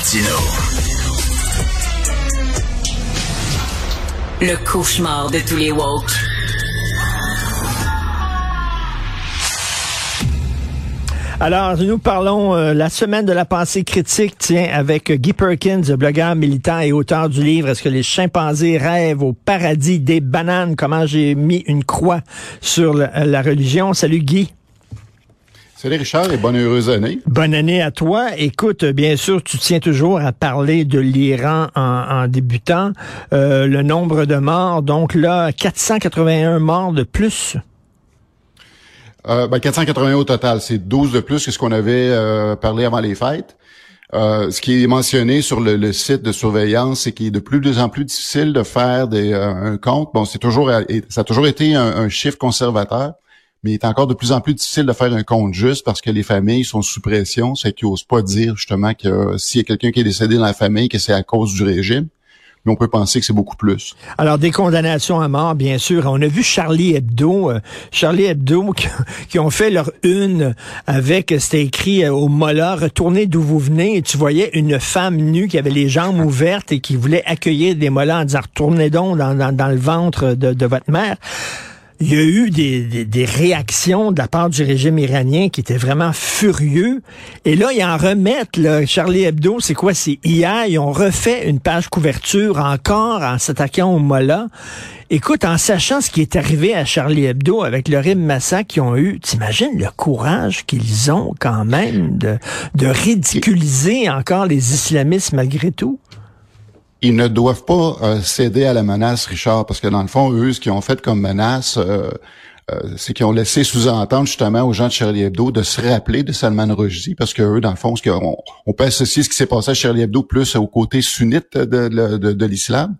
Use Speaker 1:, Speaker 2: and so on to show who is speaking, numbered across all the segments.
Speaker 1: Martino.
Speaker 2: Le cauchemar de tous les woke.
Speaker 3: Alors, nous parlons euh, la semaine de la pensée critique, tiens, avec Guy Perkins, blogueur militant et auteur du livre Est-ce que les chimpanzés rêvent au paradis des bananes? Comment j'ai mis une croix sur la, la religion? Salut Guy.
Speaker 4: Salut Richard et bonne heureuse année.
Speaker 3: Bonne année à toi. Écoute, bien sûr, tu tiens toujours à parler de l'Iran en, en, débutant. Euh, le nombre de morts, donc là, 481 morts de plus.
Speaker 4: Euh, ben 481 au total, c'est 12 de plus que ce qu'on avait euh, parlé avant les fêtes. Euh, ce qui est mentionné sur le, le site de surveillance, c'est qu'il est de plus en plus difficile de faire des, euh, un compte. Bon, c'est toujours, ça a toujours été un, un, chiffre conservateur, mais il est encore de plus en plus difficile de faire un compte juste parce que les familles sont sous pression, c'est qu'ils n'osent pas dire justement que s'il y a quelqu'un qui est décédé dans la famille, que c'est à cause du régime mais on peut penser que c'est beaucoup plus.
Speaker 3: Alors, des condamnations à mort, bien sûr. On a vu Charlie Hebdo, euh, Charlie Hebdo qui, qui, ont fait leur une avec, c'était écrit euh, au Mola, retournez d'où vous venez, et tu voyais une femme nue qui avait les jambes ouvertes et qui voulait accueillir des Mollahs en disant, retournez donc dans, dans, dans le ventre de, de votre mère il y a eu des, réactions de la part du régime iranien qui étaient vraiment furieux. Et là, ils en remettent, là, Charlie Hebdo, c'est quoi? C'est hier, ils ont refait une page couverture encore en s'attaquant au Mollah. Écoute, en sachant ce qui est arrivé à Charlie Hebdo avec l'horrible massacre qu'ils ont eu, t'imagines le courage qu'ils ont quand même de ridiculiser encore les islamistes malgré tout?
Speaker 4: Ils ne doivent pas euh, céder à la menace, Richard, parce que dans le fond, eux, ce qu'ils ont fait comme menace, euh, euh, c'est qu'ils ont laissé sous-entendre justement aux gens de Charlie Hebdo de se rappeler de Salman Rushdie, parce que eux, dans le fond, ce qu'on, on peut associer ce qui s'est passé à Charlie Hebdo plus au côté sunnite de, de, de, l'islam.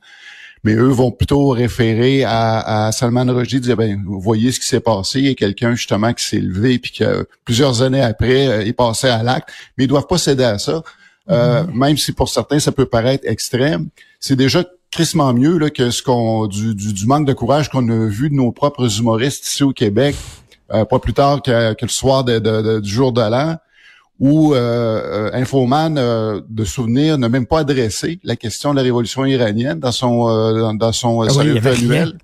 Speaker 4: Mais eux vont plutôt référer à, à Salman Rushdie, dire ben vous voyez ce qui s'est passé, il y a quelqu'un justement qui s'est levé puis que plusieurs années après il passait à l'acte, mais ils doivent pas céder à ça. Euh, même si pour certains ça peut paraître extrême, c'est déjà crissement mieux là, que ce qu'on du, du, manque de courage qu'on a vu de nos propres humoristes ici au Québec, euh, pas plus tard que, que le soir de, de, du jour de l'an, où euh, Infoman de souvenir n'a même pas adressé la question de la révolution iranienne dans son dans, son
Speaker 3: ah
Speaker 4: annuel.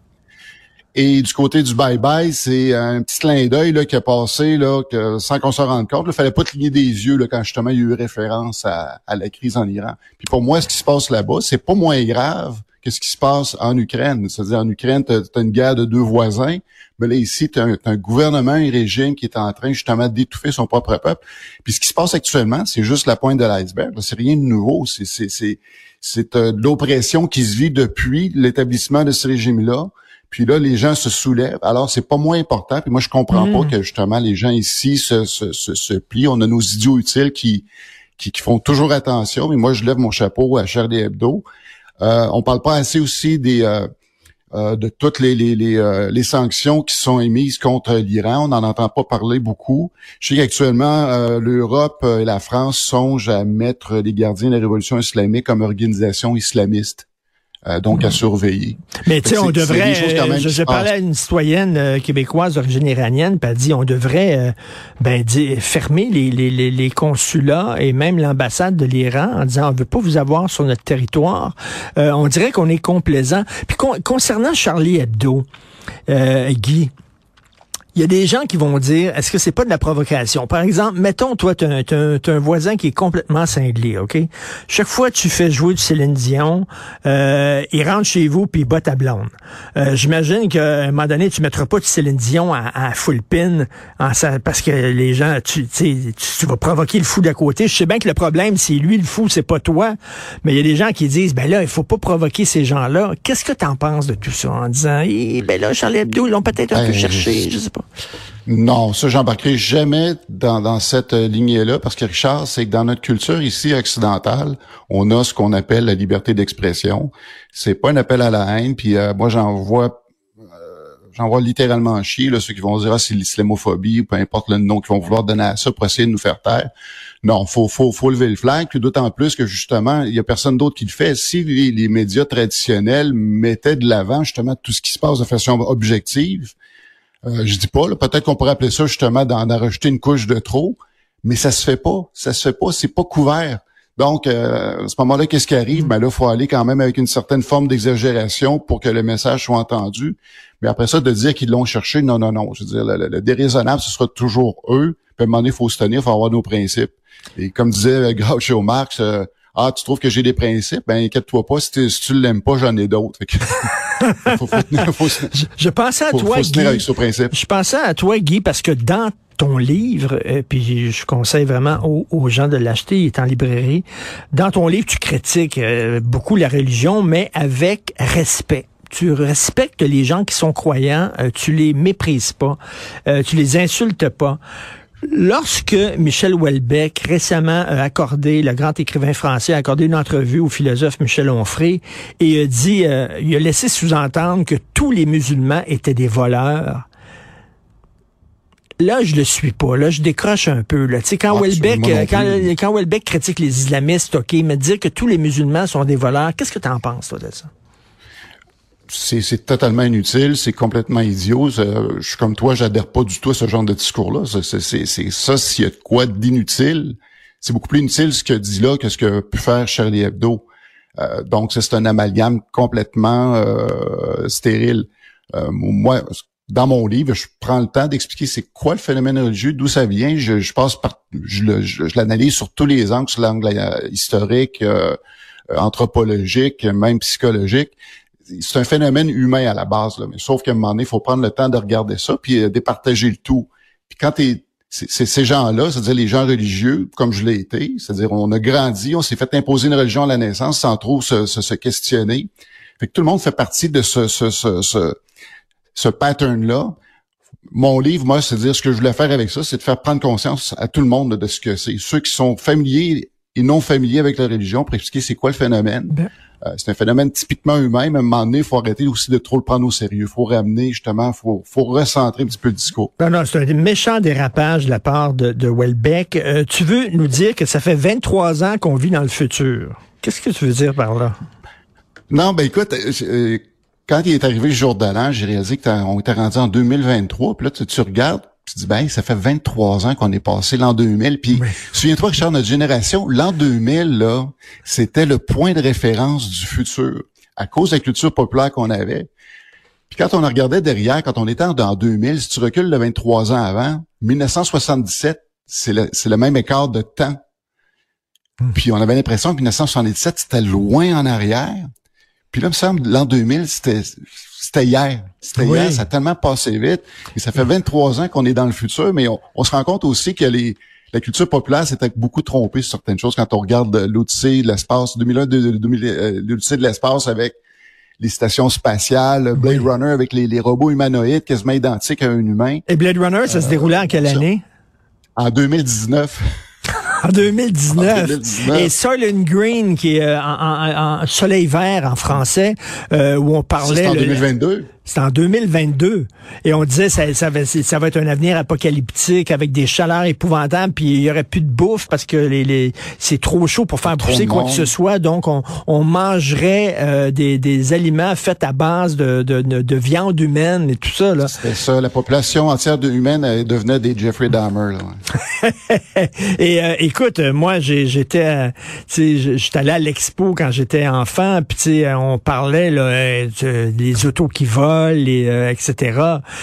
Speaker 4: Et du côté du bye-bye, c'est un petit clin d'œil qui a passé là, que, sans qu'on s'en rende compte. Il fallait pas cligner des yeux là, quand justement il y a eu référence à, la crise en Iran. Puis pour moi, ce qui se passe là-bas, c'est pas moins grave que ce qui se passe en Ukraine. C'est-à-dire en Ukraine, tu as, une guerre de deux voisins. Mais là, ici, tu as, un gouvernement, un régime qui est en train justement d'étouffer son propre peuple. Puis ce qui se passe actuellement, c'est juste la pointe de l'iceberg. C'est rien de nouveau. C'est euh, l'oppression qui se vit depuis l'établissement de ce régime-là. Puis là, les gens se soulèvent. Alors, c'est pas moins important. Puis moi, je comprends pas mm. que justement les gens ici se, se, se, plient. On a nos idiots utiles qui, qui, font toujours attention. Mais moi, je lève mon chapeau à Charlie Hebdo. Euh, on parle pas assez aussi des euh, euh, de toutes les, les, les, euh, les, sanctions qui sont émises contre l'Iran. On n'en entend pas parler beaucoup. Je sais qu'actuellement, l'Europe et la France songent à mettre les gardiens de la révolution islamique comme organisation islamiste. Euh, donc à surveiller.
Speaker 3: Mais tu sais, on devrait. Je, je parlais à une citoyenne euh, québécoise d'origine iranienne, puis elle dit on devrait euh, ben dire, fermer les, les, les, consulats et même l'ambassade de l'Iran en disant on veut pas vous avoir sur notre territoire. on dirait qu'on est complaisant. Puis concernant Charlie Hebdo, Guy il y a des gens qui vont dire, est-ce que c'est pas de la provocation? Par exemple, mettons, toi, tu as, un voisin qui est complètement cinglé, OK? Chaque fois que tu fais jouer du Céline Dion, euh, il rentre chez vous puis il bat ta blonde. Euh, J'imagine qu'à un moment donné, tu mettras pas du Céline Dion à, à full pin en, parce que les gens, tu, tu, tu vas provoquer le fou d'à côté. Je sais bien que le problème, c'est lui le fou, c'est pas toi. Mais il y a des gens qui disent, ben là, il faut pas provoquer ces gens-là. Qu'est-ce que tu en penses de tout ça en disant, eh, ben là, Charlie Hebdo, ils l'ont peut-être un peu cherché, je sais pas.
Speaker 4: Non, ça, j'embarquerai jamais dans, cette lignée-là, parce que Richard, c'est que dans notre culture ici occidentale, on a ce qu'on appelle la liberté d'expression. C'est pas un appel à la haine, puis euh, moi, j'en vois euh, j'en vois littéralement chier, là, ceux qui vont dire ah, c'est l'islamophobie, ou peu importe le nom qu'ils vont vouloir donner à ça pour essayer de nous faire taire. Non, faut, faut, faut lever le flag, d'autant plus que justement, il y a personne d'autre qui le fait. Si les médias traditionnels mettaient de l'avant justement tout ce qui se passe de façon objective, euh, je dis pas, peut-être qu'on pourrait appeler ça justement d'en rajouter une couche de trop, mais ça se fait pas. Ça se fait pas. C'est pas couvert. Donc, euh, à ce moment-là, qu'est-ce qui arrive? Ben là, il faut aller quand même avec une certaine forme d'exagération pour que le message soit entendu. Mais après ça, de dire qu'ils l'ont cherché, non, non, non. Je veux dire, le, déraisonnable, ce sera toujours eux. Puis à un moment donné, il faut se tenir, il faut avoir nos principes. Et comme disait Groucho Marx, euh, ah, tu trouves que j'ai des principes? Ben, inquiète-toi pas, si, si tu l'aimes pas, j'en ai d'autres.
Speaker 3: je, pensais à toi, Guy. Je pensais à toi, Guy, parce que dans ton livre, euh, puis je conseille vraiment aux, gens de l'acheter, il est en librairie. Dans ton livre, tu critiques euh, beaucoup la religion, mais avec respect tu respectes les gens qui sont croyants, euh, tu les méprises pas, tu les insultes pas. Lorsque Michel Houellebecq, récemment a accordé, le grand écrivain français, a accordé une entrevue au philosophe Michel Onfray et a dit, il a laissé sous-entendre que tous les musulmans étaient des voleurs, là, je le suis pas. Là, je décroche un peu. Là. Tu sais, quand Welbeck, euh, quand, quand Welbeck critique les islamistes, ok, mais dire que tous les musulmans sont des voleurs, qu'est-ce que tu en penses, toi, de ça?
Speaker 4: C'est totalement inutile, c'est complètement idiot. Je suis comme toi, j'adhère pas du tout à ce genre de discours-là. C'est ça, s'il y a de quoi d'inutile, c'est beaucoup plus inutile ce que dit là que ce que peut faire Charlie Hebdo. Euh, donc, c'est un amalgame complètement euh, stérile. Euh, moi, dans mon livre, je prends le temps d'expliquer c'est quoi le phénomène religieux, d'où ça vient. Je, passe par, je, l'analyse sur tous les angles, sur l'angle euh, historique, anthropologique, même psychologique. C'est un phénomène humain à la base, là, mais sauf qu'à un moment donné, il faut prendre le temps de regarder ça, puis de départager le tout. Puis quand t'es c'est ces gens-là, c'est-à-dire les gens religieux, comme je l'ai été, c'est-à-dire on a grandi, on s'est fait imposer une religion à la naissance sans trop se, se, questionner. Fait que tout le monde fait partie de ce, ce, ce ce pattern-là. Mon livre, moi, c'est dire ce que je voulais faire avec ça, c'est de faire prendre conscience à tout le monde de ce que c'est. Ceux qui sont familiers et non familiers avec la religion pour expliquer c'est quoi le phénomène. Ben. Euh, c'est un phénomène typiquement humain, mais à un moment donné, il faut arrêter aussi de trop le prendre au sérieux. Il faut ramener, justement, il faut, faut recentrer un petit peu le discours.
Speaker 3: Non, non, c'est un méchant dérapage de la part de, de Welbeck. Euh, tu veux nous dire que ça fait 23 ans qu'on vit dans le futur? Qu'est-ce que tu veux dire par là?
Speaker 4: Non, ben écoute, euh, quand il est arrivé le jour de l'an, j'ai réalisé qu'on était rendu en 2023. Puis là, tu, regardes, tu dis, ben, ça fait 23 ans qu'on est passé l'an 2000. Puis, souviens-toi, Richard, notre génération, l'an 2000, là, c'était le point de référence du futur à cause de la culture populaire qu'on avait. Puis quand on regardait derrière, quand on était en 2000, si tu recules de 23 ans avant, 1977, c'est le, le même écart de temps. Hmm. Puis on avait l'impression que 1977, c'était loin en arrière. Puis là, il me semble, l'an 2000, c'était c'était hier. C'était hier, ça a tellement passé vite. Et ça fait 23 ans qu'on est dans le futur, mais on, se rend compte aussi que les, la culture populaire s'était beaucoup trompée sur certaines choses quand on regarde l'Odyssée de l'espace, 2001, euh, l'Odyssée de l'espace avec les stations spatiales, Blade Runner avec les, les, robots humanoïdes quasiment identiques à un humain.
Speaker 3: Et Blade Runner, ça se déroulait en quelle année?
Speaker 4: En 2019.
Speaker 3: En 2019. Et Soylent Green, qui est euh, en, en, soleil vert en français, euh, où on parlait...
Speaker 4: C'est en 2022.
Speaker 3: C'est en 2022. Et on disait ça, ça, va, ça va être un avenir apocalyptique avec des chaleurs épouvantables, puis il y aurait plus de bouffe parce que les, les c'est trop chaud pour faire pousser quoi que ce soit. Donc on, on mangerait euh, des, des aliments faits à base de, de, de, viande humaine et tout ça. Là.
Speaker 4: C'était ça. La population entière de humaine devenait des Jeffrey Dahmer.
Speaker 3: Là, et euh, écoute, moi j'étais, tu sais, j'étais allé à l'expo quand j'étais enfant, puis on parlait là, des autos qui volent et, euh, etc.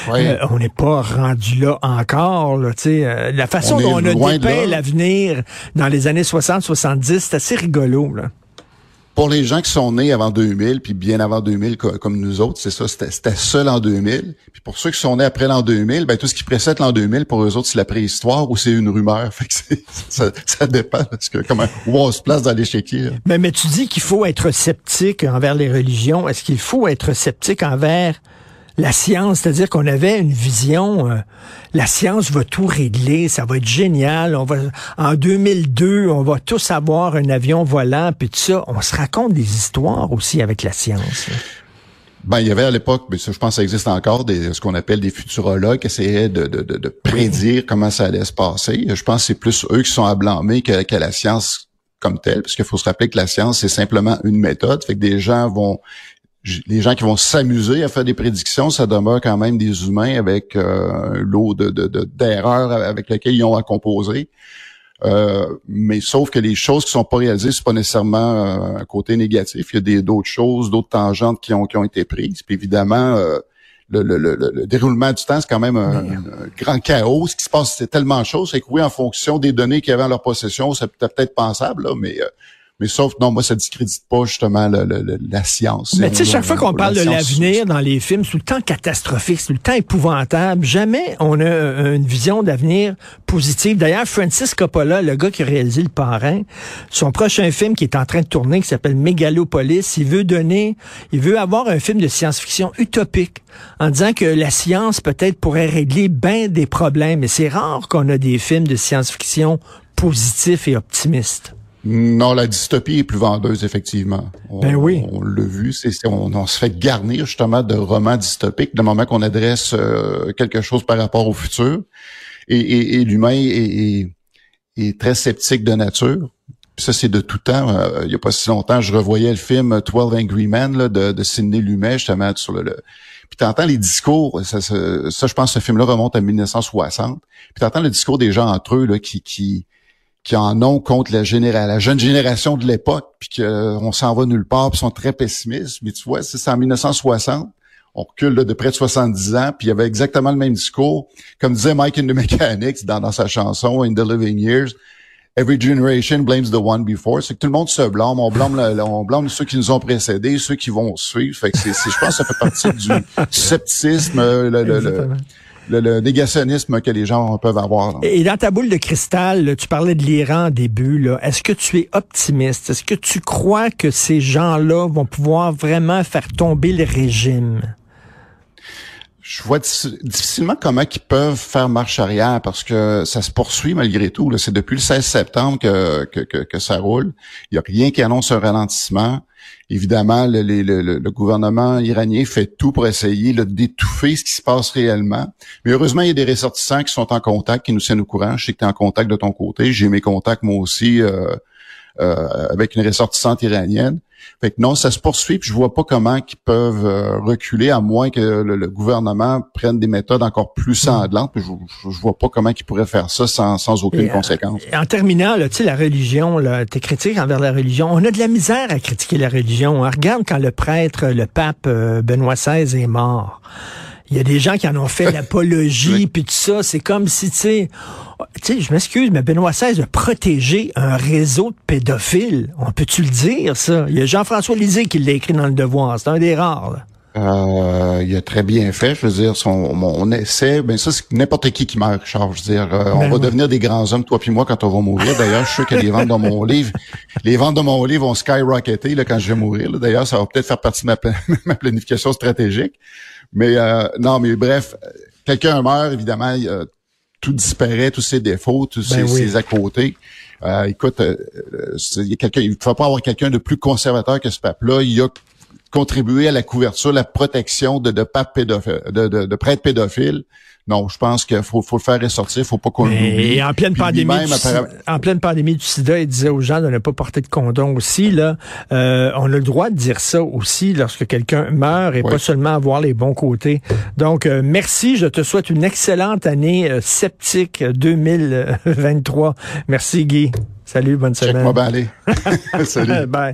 Speaker 3: Euh, on n'est pas rendu là encore. Là, euh, la façon dont on a dépeint l'avenir dans les années 60-70, c'est assez rigolo. Là
Speaker 4: pour les gens qui sont nés avant 2000, puis bien avant 2000 comme nous autres, c'est ça, c'était seul en 2000. Puis pour ceux qui sont nés après l'an 2000, ben tout ce qui précède l'an 2000, pour eux autres, c'est la préhistoire ou c'est une rumeur. Fait que ça, ça dépend parce que comment où on se place dans l'échiquier.
Speaker 3: Mais, mais tu dis qu'il faut être sceptique envers les religions. Est-ce qu'il faut être sceptique envers la science, c'est-à-dire qu'on avait une vision, euh, la science va tout régler, ça va être génial. On va en 2002, on va tous avoir un avion volant, puis tout ça. On se raconte des histoires aussi avec la science.
Speaker 4: Ben, il y avait à l'époque, mais ça, je pense que ça existe encore, ce qu'on appelle des futurologues qui essayaient de, prédire comment ça allait se passer. Je pense que c'est plus eux qui sont à blâmer que, la science comme telle, parce qu'il faut se rappeler que la science, c'est simplement une méthode. Fait que des gens vont les gens qui vont s'amuser à faire des prédictions, ça demeure quand même des humains avec euh, un lot de, d'erreurs avec lesquelles ils ont à composer. Euh, mais sauf que les choses qui sont pas réalisées, c'est pas nécessairement euh, un côté négatif. Il y a des d'autres choses, d'autres tangentes qui ont qui ont été prises. Puis évidemment, euh, le, le, le, déroulement du temps, c'est quand même un, grand chaos. Ce qui se passe, c'est tellement de choses. C'est que oui, en fonction des données qu'il y avait en leur possession, c'est peut-être pensable, là, mais mais sauf, non, moi, ça discrédite pas justement la science.
Speaker 3: Mais tu sais, chaque fois qu'on parle de l'avenir dans les films, c'est tout le temps catastrophique, c'est tout le temps épouvantable. Jamais on a euh, une vision d'avenir positive. D'ailleurs, Francis Coppola, le gars qui a réalisé Le Parrain, son prochain film qui est en train de tourner, qui s'appelle Megalopolis, il veut donner, il veut avoir un film de science-fiction utopique en disant que la science peut-être pourrait régler bien des problèmes. Et c'est rare qu'on a des films de science-fiction positifs et optimistes.
Speaker 4: Non, la dystopie est plus vendeuse, effectivement.
Speaker 3: On, ben oui.
Speaker 4: On l'a vu, c'est, on, se fait garnir justement de romans dystopiques le moment qu'on adresse euh, quelque chose par rapport au futur. Et, et, l'humain est, est, très sceptique de nature. ça, c'est de tout temps. Euh, il y a pas si longtemps, je revoyais le film 12 Angry Men là, de, de Sidney Lumet, justement, sur le... le... Puis t'entends les discours, ça, ça, je pense que ce film-là remonte à 1960. Puis t'entends le discours des gens entre eux là, qui, qui, qui en ont contre la, la jeune génération de l'époque, puis qu'on s'en va nulle part, puis sont très pessimistes. Mais tu vois, c'est en 1960. On recule de près de 70 ans, puis il y avait exactement le même discours. Comme disait Mike in the Mechanics dans, dans sa chanson In the Living Years, Every generation blames the one before. C'est que tout le monde se blâme. On blâme, on blâme ceux qui nous ont précédés, ceux qui vont suivre. Fait que c'est, je pense que ça fait partie du sceptisme, le, le, le, négationnisme que les gens peuvent avoir.
Speaker 3: Et dans ta boule de cristal, tu parlais de l'Iran au début. Est-ce que tu es optimiste? Est-ce que tu crois que ces gens-là vont pouvoir vraiment faire tomber le régime?
Speaker 4: je vois difficilement comment ils peuvent faire marche arrière parce que ça se poursuit malgré tout. C'est depuis le 16 septembre que, que, que, ça roule. Il n'y a rien qui annonce un ralentissement. Évidemment, le, gouvernement iranien fait tout pour essayer d'étouffer ce qui se passe réellement. Mais heureusement, il y a des ressortissants qui sont en contact, qui nous tiennent au courant. Je sais que tu es en contact de ton côté. J'ai mes contacts moi aussi euh, euh, avec une ressortissante iranienne. Fait que non, ça se poursuit, puis je vois pas comment ils peuvent euh, reculer à moins que le, gouvernement prenne des méthodes encore plus sanglantes. Je, je, vois pas comment ils pourraient faire ça sans, sans aucune euh, conséquence.
Speaker 3: en terminant, tu sais, la religion, tes critiques envers la religion, on a de la misère à critiquer la religion. Hein. Regarde quand le prêtre, le pape euh, Benoît XVI est mort. Il y a des gens qui en ont fait l'apologie, puis tout ça. C'est comme si, tu sais, tu sais, je m'excuse, mais Benoît XVI a protégé un réseau de pédophiles. On peut-tu le dire, ça? Il y a Jean-François Lisée qui l'a écrit dans Le Devoir. C'est un des rares,
Speaker 4: Euh, il a très bien fait, je veux dire, son, mon essai, ben ça c'est n'importe qui qui meurt, Charles. Je veux dire, euh, on ben va devenir des grands hommes, toi puis moi, quand on va mourir. D'ailleurs, je suis sûr que les ventes de mon livre, les ventes de mon livre vont skyrocketer là, quand je vais mourir. D'ailleurs, ça va peut-être faire partie de ma, ma planification stratégique. Mais euh, non, mais bref, quelqu'un meurt, évidemment, tout disparaît, tous ses défauts, tous ben ses, à côté. Euh, écoute, euh, il y quelqu'un, il ne faut pas avoir quelqu'un de plus conservateur que ce pape-là. Il a contribué à la couverture, la protection de, de, pape pédophile, de, de, de prêtres pédophiles. Non, je pense qu'il faut, faut le faire ressortir, faut pas qu'on l'oublie.
Speaker 3: Et en pleine pandémie, du, en pleine pandémie du SIDA, il disait aux gens de ne pas porter de condom aussi. Là, euh, on a le droit de dire ça aussi lorsque quelqu'un meurt et pas seulement avoir les bons côtés. Donc, euh, merci. Je te souhaite une excellente année euh, sceptique 2023. Merci Guy. Salut, bonne semaine.
Speaker 4: Salut.
Speaker 3: Bye.